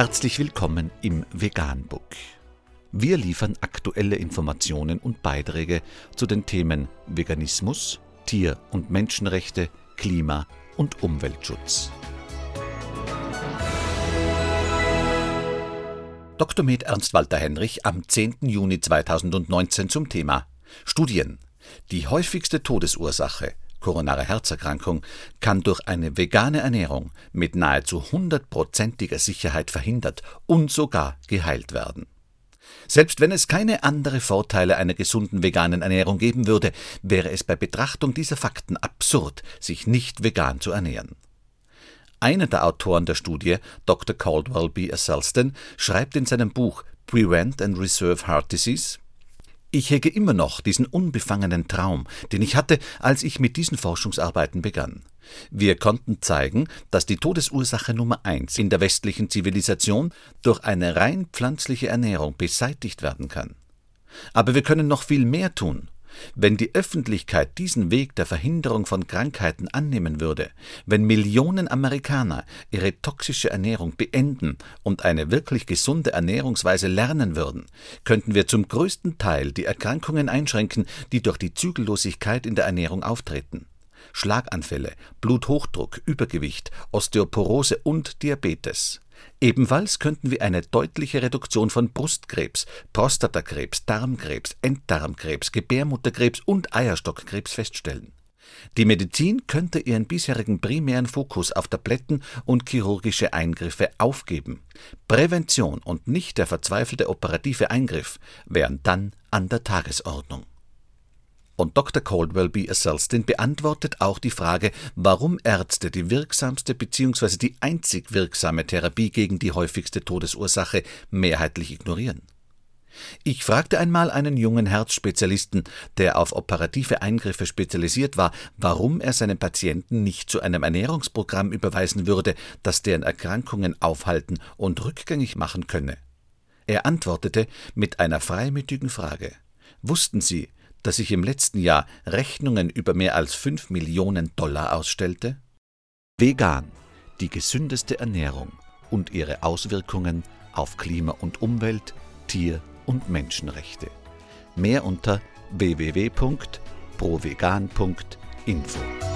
Herzlich willkommen im Veganbook. Wir liefern aktuelle Informationen und Beiträge zu den Themen Veganismus, Tier- und Menschenrechte, Klima- und Umweltschutz. Dr. Med Ernst Walter Henrich am 10. Juni 2019 zum Thema Studien. Die häufigste Todesursache koronare Herzerkrankung kann durch eine vegane Ernährung mit nahezu hundertprozentiger Sicherheit verhindert und sogar geheilt werden. Selbst wenn es keine anderen Vorteile einer gesunden veganen Ernährung geben würde, wäre es bei Betrachtung dieser Fakten absurd, sich nicht vegan zu ernähren. Einer der Autoren der Studie, Dr. Caldwell B. Asselston, schreibt in seinem Buch Prevent and Reserve Heart Disease ich hege immer noch diesen unbefangenen Traum, den ich hatte, als ich mit diesen Forschungsarbeiten begann. Wir konnten zeigen, dass die Todesursache Nummer eins in der westlichen Zivilisation durch eine rein pflanzliche Ernährung beseitigt werden kann. Aber wir können noch viel mehr tun. Wenn die Öffentlichkeit diesen Weg der Verhinderung von Krankheiten annehmen würde, wenn Millionen Amerikaner ihre toxische Ernährung beenden und eine wirklich gesunde Ernährungsweise lernen würden, könnten wir zum größten Teil die Erkrankungen einschränken, die durch die Zügellosigkeit in der Ernährung auftreten. Schlaganfälle, Bluthochdruck, Übergewicht, Osteoporose und Diabetes. Ebenfalls könnten wir eine deutliche Reduktion von Brustkrebs, Prostatakrebs, Darmkrebs, Enddarmkrebs, Gebärmutterkrebs und Eierstockkrebs feststellen. Die Medizin könnte ihren bisherigen primären Fokus auf Tabletten und chirurgische Eingriffe aufgeben. Prävention und nicht der verzweifelte operative Eingriff wären dann an der Tagesordnung. Und Dr. Caldwell B. Asselston beantwortet auch die Frage, warum Ärzte die wirksamste bzw. die einzig wirksame Therapie gegen die häufigste Todesursache mehrheitlich ignorieren. Ich fragte einmal einen jungen Herzspezialisten, der auf operative Eingriffe spezialisiert war, warum er seinen Patienten nicht zu einem Ernährungsprogramm überweisen würde, das deren Erkrankungen aufhalten und rückgängig machen könne. Er antwortete mit einer freimütigen Frage. Wussten Sie, dass ich im letzten Jahr Rechnungen über mehr als 5 Millionen Dollar ausstellte? Vegan, die gesündeste Ernährung und ihre Auswirkungen auf Klima und Umwelt, Tier- und Menschenrechte. Mehr unter www.provegan.info.